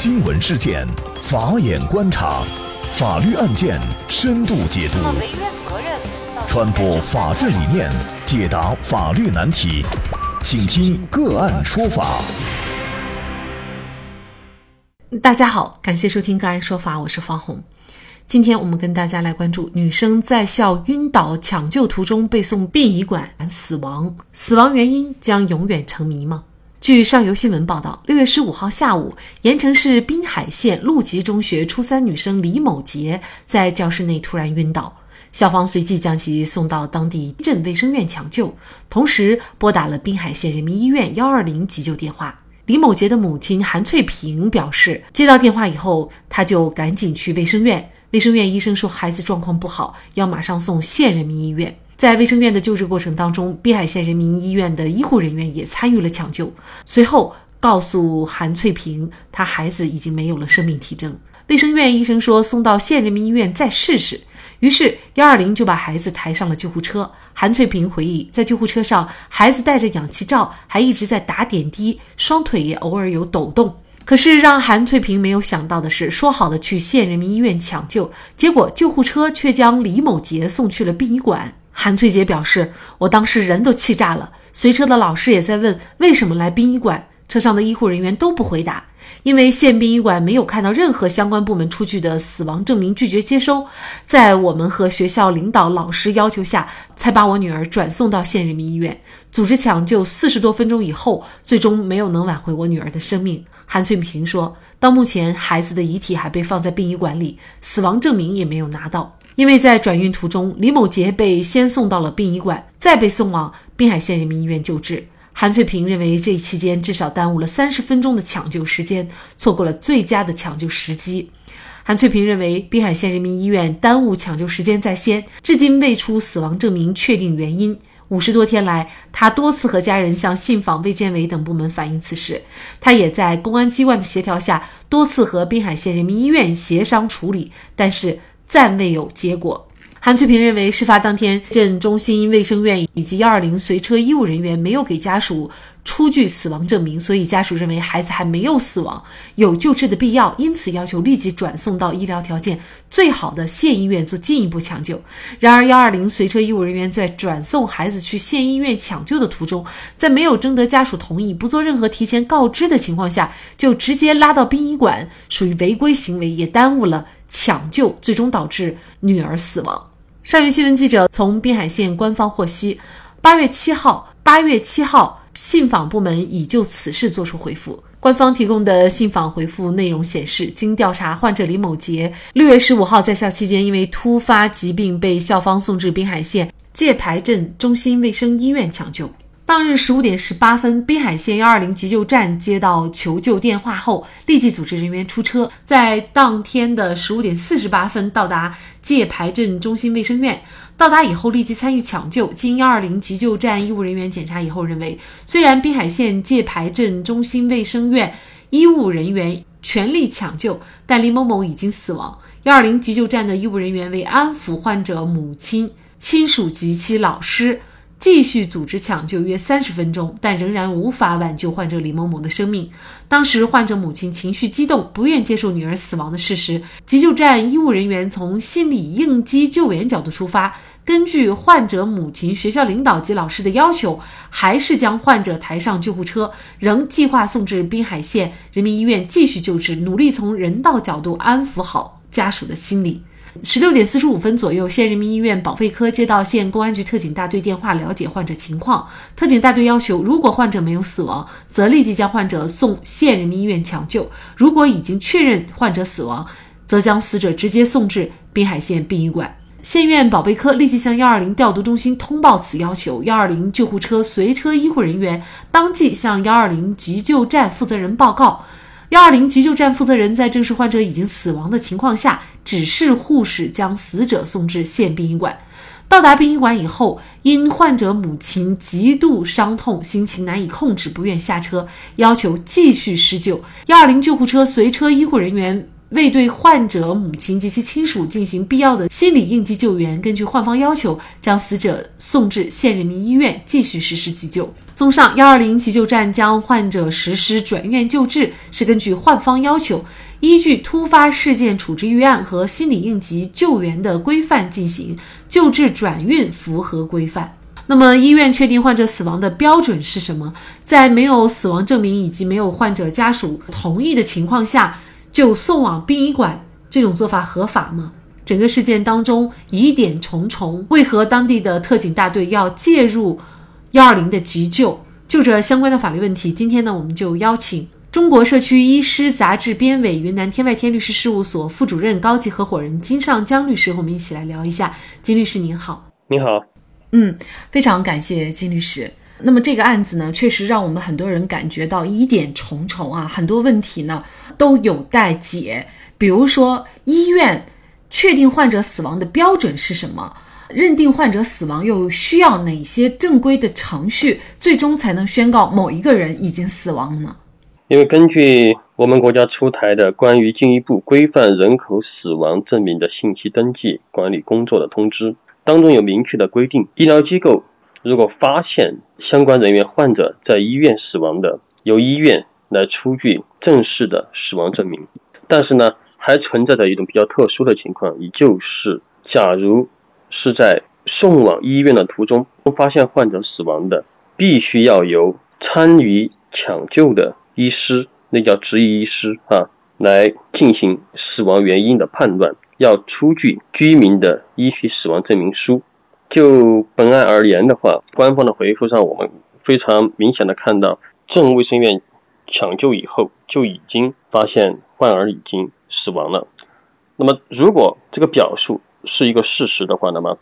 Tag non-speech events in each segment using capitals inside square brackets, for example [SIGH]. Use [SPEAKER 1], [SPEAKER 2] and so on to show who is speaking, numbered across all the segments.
[SPEAKER 1] 新闻事件，法眼观察，法律案件深度解读，传播法治理念，解答法律难题，请听个案说法。
[SPEAKER 2] 大家好，感谢收听个案说法，我是方红。今天我们跟大家来关注女生在校晕倒抢救途中被送殡仪馆死亡，死亡原因将永远成谜吗？据上游新闻报道，六月十五号下午，盐城市滨海县陆集中学初三女生李某杰在教室内突然晕倒，校方随即将其送到当地镇卫生院抢救，同时拨打了滨海县人民医院幺二零急救电话。李某杰的母亲韩翠萍表示，接到电话以后，她就赶紧去卫生院。卫生院医生说孩子状况不好，要马上送县人民医院。在卫生院的救治过程当中，滨海县人民医院的医护人员也参与了抢救。随后告诉韩翠萍，她孩子已经没有了生命体征。卫生院医生说送到县人民医院再试试。于是幺二零就把孩子抬上了救护车。韩翠萍回忆，在救护车上，孩子戴着氧气罩，还一直在打点滴，双腿也偶尔有抖动。可是让韩翠萍没有想到的是，说好的去县人民医院抢救，结果救护车却将李某杰送去了殡仪馆。韩翠杰表示：“我当时人都气炸了，随车的老师也在问为什么来殡仪馆，车上的医护人员都不回答。”因为县殡仪馆没有看到任何相关部门出具的死亡证明，拒绝接收。在我们和学校领导、老师要求下，才把我女儿转送到县人民医院，组织抢救。四十多分钟以后，最终没有能挽回我女儿的生命。韩翠萍说：“到目前，孩子的遗体还被放在殡仪馆里，死亡证明也没有拿到。因为在转运途中，李某杰被先送到了殡仪馆，再被送往滨海县人民医院救治。”韩翠萍认为，这一期间至少耽误了三十分钟的抢救时间，错过了最佳的抢救时机。韩翠萍认为，滨海县人民医院耽误抢救时间在先，至今未出死亡证明确定原因。五十多天来，他多次和家人向信访、卫健委等部门反映此事。他也在公安机关的协调下，多次和滨海县人民医院协商处理，但是暂未有结果。韩翠萍认为，事发当天镇中心卫生院以及幺二零随车医务人员没有给家属出具死亡证明，所以家属认为孩子还没有死亡，有救治的必要，因此要求立即转送到医疗条件最好的县医院做进一步抢救。然而，幺二零随车医务人员在转送孩子去县医院抢救的途中，在没有征得家属同意、不做任何提前告知的情况下，就直接拉到殡仪馆，属于违规行为，也耽误了抢救，最终导致女儿死亡。上游新闻记者从滨海县官方获悉，八月七号，八月七号，信访部门已就此事作出回复。官方提供的信访回复内容显示，经调查，患者李某杰六月十五号在校期间，因为突发疾病被校方送至滨海县界牌镇中心卫生医院抢救。当日十五点十八分，滨海县幺二零急救站接到求救电话后，立即组织人员出车，在当天的十五点四十八分到达界牌镇中心卫生院。到达以后，立即参与抢救。经幺二零急救站医务人员检查以后，认为虽然滨海县界牌镇中心卫生院医务人员全力抢救，但李某某已经死亡。幺二零急救站的医务人员为安抚患者母亲、亲属及其老师。继续组织抢救约三十分钟，但仍然无法挽救患者李某某的生命。当时患者母亲情绪激动，不愿接受女儿死亡的事实。急救站医务人员从心理应激救援角度出发，根据患者母亲、学校领导及老师的要求，还是将患者抬上救护车，仍计划送至滨海县人民医院继续救治，努力从人道角度安抚好家属的心理。十六点四十五分左右，县人民医院保卫科接到县公安局特警大队电话，了解患者情况。特警大队要求，如果患者没有死亡，则立即将患者送县人民医院抢救；如果已经确认患者死亡，则将死者直接送至滨海县殡仪馆。县院保卫科立即向幺二零调度中心通报此要求，幺二零救护车随车医护人员当即向幺二零急救站负责人报告。幺二零急救站负责人在证实患者已经死亡的情况下，指示护士将死者送至县殡仪馆。到达殡仪馆以后，因患者母亲极度伤痛，心情难以控制，不愿下车，要求继续施救。幺二零救护车随车医护人员未对患者母亲及其亲属进行必要的心理应急救援，根据患方要求，将死者送至县人民医院继续实施急救。综上，幺二零急救站将患者实施转院救治，是根据患方要求，依据突发事件处置预案和心理应急救援的规范进行救治转运，符合规范。那么，医院确定患者死亡的标准是什么？在没有死亡证明以及没有患者家属同意的情况下，就送往殡仪馆，这种做法合法吗？整个事件当中疑点重重，为何当地的特警大队要介入幺二零的急救？就这相关的法律问题，今天呢，我们就邀请中国社区医师杂志编委、云南天外天律师事务所副主任、高级合伙人金尚江律师和我们一起来聊一下。金律师您好，
[SPEAKER 3] 你好。
[SPEAKER 2] 嗯，非常感谢金律师。那么这个案子呢，确实让我们很多人感觉到疑点重重啊，很多问题呢都有待解。比如说，医院确定患者死亡的标准是什么？认定患者死亡又需要哪些正规的程序，最终才能宣告某一个人已经死亡呢？
[SPEAKER 3] 因为根据我们国家出台的关于进一步规范人口死亡证明的信息登记管理工作的通知。当中有明确的规定，医疗机构如果发现相关人员患者在医院死亡的，由医院来出具正式的死亡证明。但是呢，还存在着一种比较特殊的情况，也就是假如是在送往医院的途中发现患者死亡的，必须要由参与抢救的医师，那叫执医医师啊，来进行死亡原因的判断。要出具居民的医学死亡证明书。就本案而言的话，官方的回复上，我们非常明显的看到，镇卫生院抢救以后就已经发现患儿已经死亡了。那么，如果这个表述是一个事实的话，那么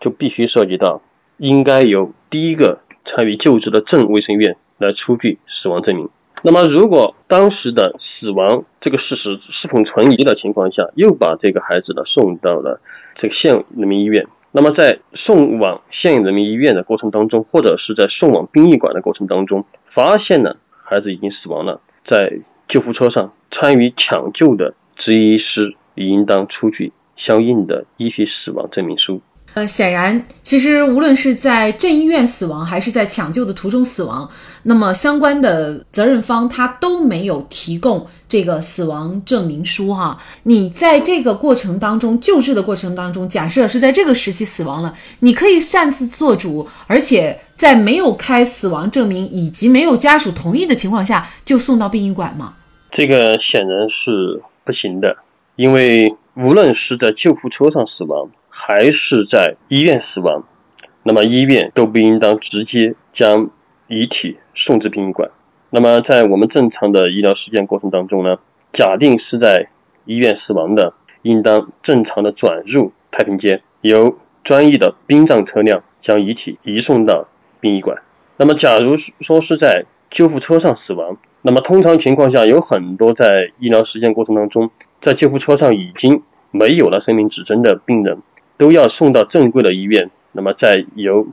[SPEAKER 3] 就必须涉及到应该由第一个参与救治的镇卫生院来出具死亡证明。那么，如果当时的死亡这个事实是否存疑的情况下，又把这个孩子呢送到了这个县人民医院，那么在送往县人民医院的过程当中，或者是在送往殡仪馆的过程当中，发现了孩子已经死亡了，在救护车上参与抢救的执医师应当出具相应的医学死亡证明书。
[SPEAKER 2] 呃，显然，其实无论是在镇医院死亡，还是在抢救的途中死亡，那么相关的责任方他都没有提供这个死亡证明书哈。你在这个过程当中救治的过程当中，假设是在这个时期死亡了，你可以擅自做主，而且在没有开死亡证明以及没有家属同意的情况下就送到殡仪馆吗？
[SPEAKER 3] 这个显然是不行的，因为无论是在救护车上死亡。还是在医院死亡，那么医院都不应当直接将遗体送至殡仪馆。那么在我们正常的医疗实践过程当中呢，假定是在医院死亡的，应当正常的转入太平间，由专业的殡葬车辆将遗体移送到殡仪馆。那么假如说是在救护车上死亡，那么通常情况下有很多在医疗实践过程当中，在救护车上已经没有了生命指征的病人。都要送到正规的医院，那么再由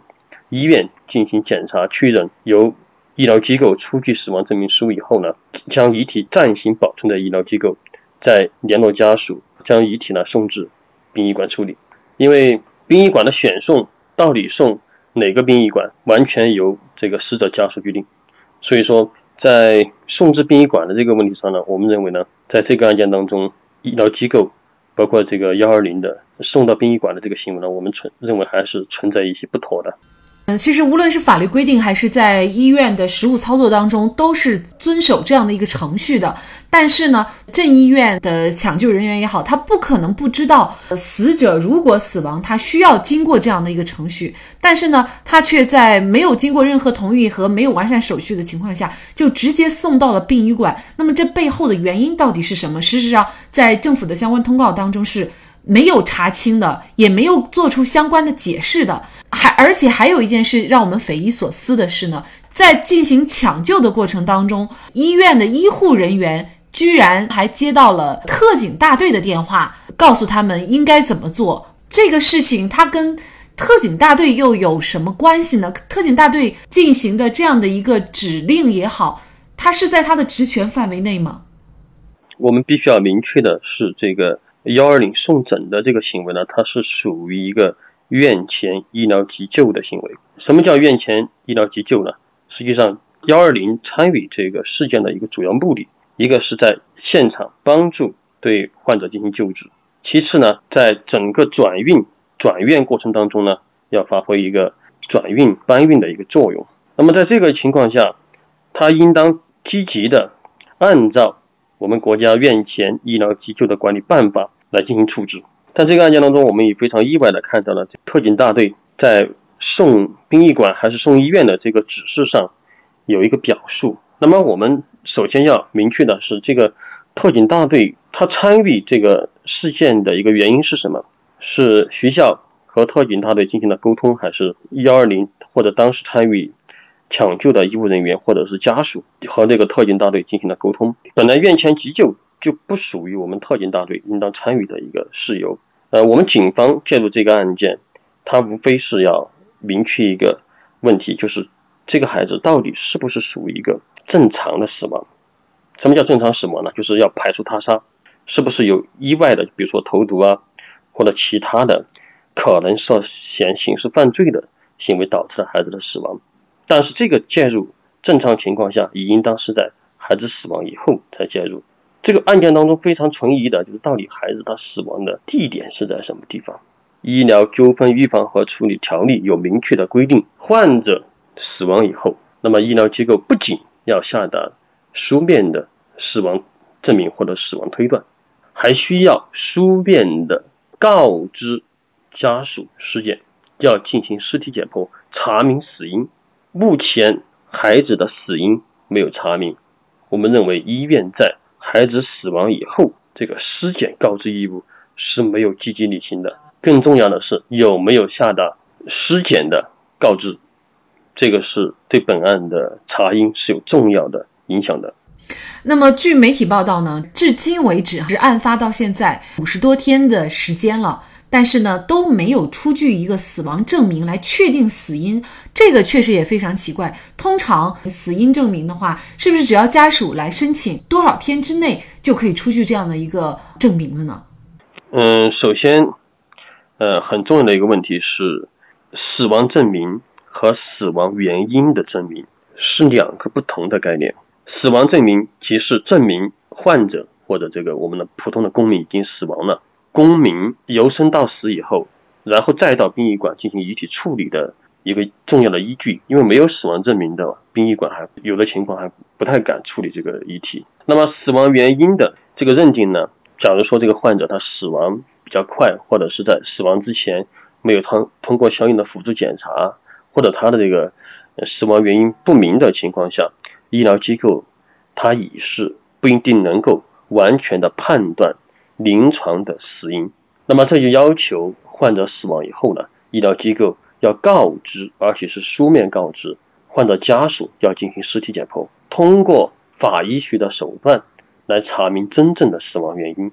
[SPEAKER 3] 医院进行检查确认，由 [COUGHS] 医疗机构出具死亡证明书以后呢，将遗体暂行保存在医疗机构，再联络家属将遗体呢送至殡仪馆处理。因为殡仪馆的选送到底送哪个殡仪馆，完全由这个死者家属决定。所以说，在送至殡仪馆的这个问题上呢，我们认为呢，在这个案件当中，医疗机构。包括这个幺二零的送到殡仪馆的这个行为呢，我们存认为还是存在一些不妥的。
[SPEAKER 2] 嗯，其实无论是法律规定，还是在医院的实务操作当中，都是遵守这样的一个程序的。但是呢，镇医院的抢救人员也好，他不可能不知道死者如果死亡，他需要经过这样的一个程序。但是呢，他却在没有经过任何同意和没有完善手续的情况下，就直接送到了殡仪馆。那么这背后的原因到底是什么？事实上，在政府的相关通告当中是。没有查清的，也没有做出相关的解释的，还而且还有一件事让我们匪夷所思的是呢，在进行抢救的过程当中，医院的医护人员居然还接到了特警大队的电话，告诉他们应该怎么做。这个事情它跟特警大队又有什么关系呢？特警大队进行的这样的一个指令也好，它是在他的职权范围内吗？
[SPEAKER 3] 我们必须要明确的是这个。幺二零送诊的这个行为呢，它是属于一个院前医疗急救的行为。什么叫院前医疗急救呢？实际上，幺二零参与这个事件的一个主要目的，一个是在现场帮助对患者进行救治，其次呢，在整个转运转院过程当中呢，要发挥一个转运搬运的一个作用。那么在这个情况下，他应当积极的按照我们国家院前医疗急救的管理办法来进行处置。在这个案件当中，我们也非常意外的看到了特警大队在送殡仪馆还是送医院的这个指示上有一个表述。那么我们首先要明确的是，这个特警大队他参与这个事件的一个原因是什么？是学校和特警大队进行了沟通，还是幺二零或者当时参与？抢救的医务人员或者是家属和这个特警大队进行了沟通。本来院前急救就不属于我们特警大队应当参与的一个事由。呃，我们警方介入这个案件，它无非是要明确一个问题，就是这个孩子到底是不是属于一个正常的死亡？什么叫正常死亡呢？就是要排除他杀，是不是有意外的，比如说投毒啊，或者其他的可能涉嫌刑事犯罪的行为导致了孩子的死亡？但是这个介入正常情况下，也应当是在孩子死亡以后才介入。这个案件当中非常存疑的就是，到底孩子他死亡的地点是在什么地方？医疗纠纷预防和处理条例有明确的规定，患者死亡以后，那么医疗机构不仅要下达书面的死亡证明或者死亡推断，还需要书面的告知家属尸检，要进行尸体解剖，查明死因。目前孩子的死因没有查明，我们认为医院在孩子死亡以后，这个尸检告知义务是没有积极履行的。更重要的是，有没有下达尸检的告知，这个是对本案的查因是有重要的影响的。
[SPEAKER 2] 那么，据媒体报道呢，至今为止是案发到现在五十多天的时间了。但是呢，都没有出具一个死亡证明来确定死因，这个确实也非常奇怪。通常死因证明的话，是不是只要家属来申请，多少天之内就可以出具这样的一个证明了呢？
[SPEAKER 3] 嗯，首先，呃，很重要的一个问题是，死亡证明和死亡原因的证明是两个不同的概念。死亡证明即是证明患者或者这个我们的普通的公民已经死亡了。公民由生到死以后，然后再到殡仪馆进行遗体处理的一个重要的依据，因为没有死亡证明的殡仪馆还有的情况还不太敢处理这个遗体。那么死亡原因的这个认定呢？假如说这个患者他死亡比较快，或者是在死亡之前没有通通过相应的辅助检查，或者他的这个死亡原因不明的情况下，医疗机构他已是不一定能够完全的判断。临床的死因，那么这就要求患者死亡以后呢，医疗机构要告知，而且是书面告知患者家属要进行尸体解剖，通过法医学的手段来查明真正的死亡原因。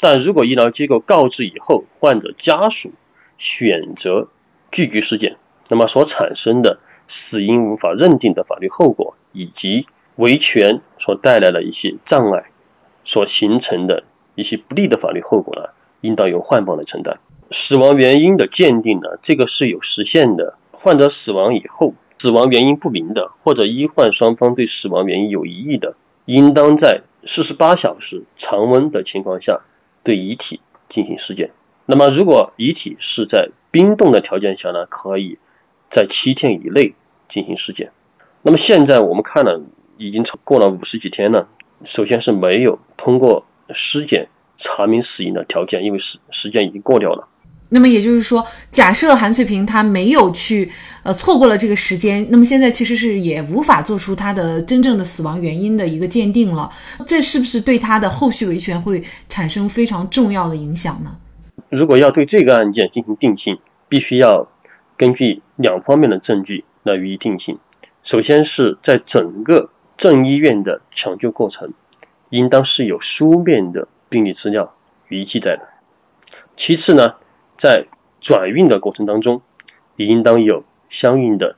[SPEAKER 3] 但如果医疗机构告知以后，患者家属选择拒绝尸检，那么所产生的死因无法认定的法律后果，以及维权所带来的一些障碍，所形成的。一些不利的法律后果呢，应当由患方来承担。死亡原因的鉴定呢，这个是有时限的。患者死亡以后，死亡原因不明的，或者医患双方对死亡原因有疑义的，应当在四十八小时常温的情况下对遗体进行尸检。那么，如果遗体是在冰冻的条件下呢，可以在七天以内进行尸检。那么现在我们看了，已经过了五十几天了，首先是没有通过。尸检查明死因的条件，因为时时间已经过掉了。
[SPEAKER 2] 那么也就是说，假设韩翠萍她没有去，呃，错过了这个时间，那么现在其实是也无法做出她的真正的死亡原因的一个鉴定了。这是不是对她的后续维权会产生非常重要的影响呢？
[SPEAKER 3] 如果要对这个案件进行定性，必须要根据两方面的证据来予以定性。首先是在整个正医院的抢救过程。应当是有书面的病历资料予以记载的。其次呢，在转运的过程当中，也应当有相应的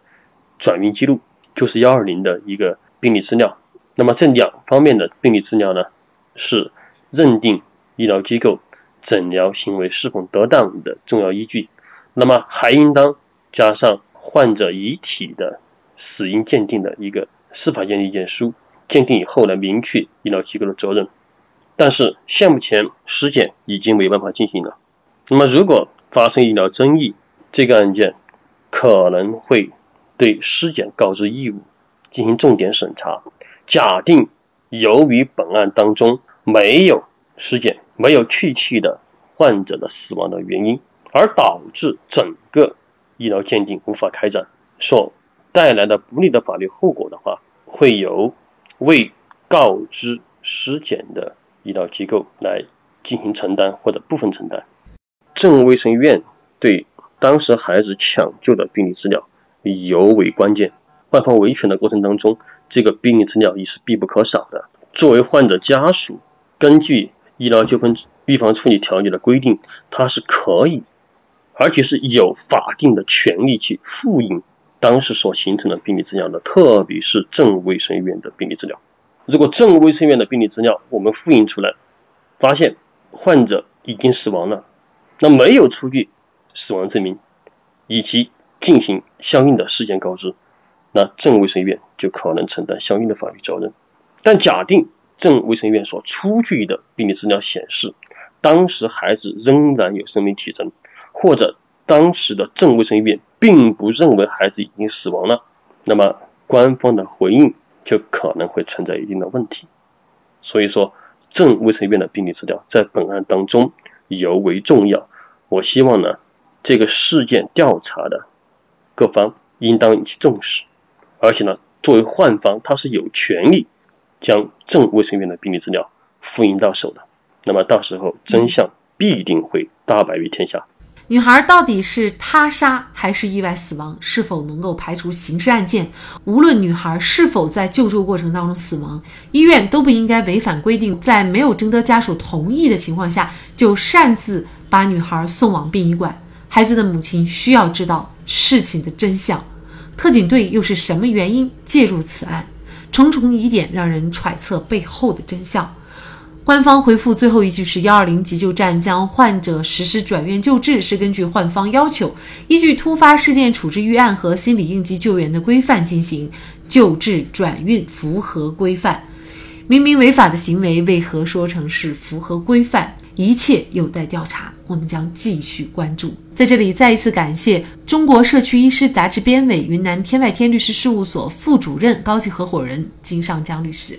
[SPEAKER 3] 转运记录，就是幺二零的一个病历资料。那么这两方面的病历资料呢，是认定医疗机构诊疗行为是否得当的重要依据。那么还应当加上患者遗体的死因鉴定的一个司法鉴定意见书，鉴定以后来，明确医疗机构的责任。但是现目前尸检已经没办法进行了。那么如果发生医疗争议，这个案件可能会对尸检告知义务进行重点审查。假定由于本案当中没有尸检，没有确切的患者的死亡的原因，而导致整个医疗鉴定无法开展，所带来的不利的法律后果的话，会由未告知尸检的医疗机构来进行承担或者部分承担。镇卫生院对当时孩子抢救的病历资料尤为关键，患方维权的过程当中，这个病历资料也是必不可少的。作为患者家属，根据医疗纠纷预防处理条例的规定，他是可以，而且是有法定的权利去复印当时所形成的病历资料的，特别是镇卫生院的病历资料。如果镇卫生院的病历资料我们复印出来，发现患者已经死亡了，那没有出具死亡证明，以及进行相应的事件告知，那镇卫生院就可能承担相应的法律责任。但假定镇卫生院所出具的病历资料显示，当时孩子仍然有生命体征，或者当时的镇卫生院并不认为孩子已经死亡了，那么官方的回应就可能会存在一定的问题。所以说，镇卫生院的病历资料在本案当中尤为重要。我希望呢，这个事件调查的各方应当引起重视，而且呢，作为患方，他是有权利将镇卫生院的病历资料复印到手的。那么到时候真相必定会大白于天下。
[SPEAKER 2] 女孩到底是他杀还是意外死亡？是否能够排除刑事案件？无论女孩是否在救助过程当中死亡，医院都不应该违反规定，在没有征得家属同意的情况下就擅自把女孩送往殡仪馆。孩子的母亲需要知道事情的真相。特警队又是什么原因介入此案？重重疑点让人揣测背后的真相。官方回复最后一句是：幺二零急救站将患者实施转院救治，是根据患方要求，依据突发事件处置预案和心理应急救援的规范进行救治转运，符合规范。明明违法的行为，为何说成是符合规范？一切有待调查，我们将继续关注。在这里，再一次感谢中国社区医师杂志编委、云南天外天律师事务所副主任、高级合伙人金尚江律师。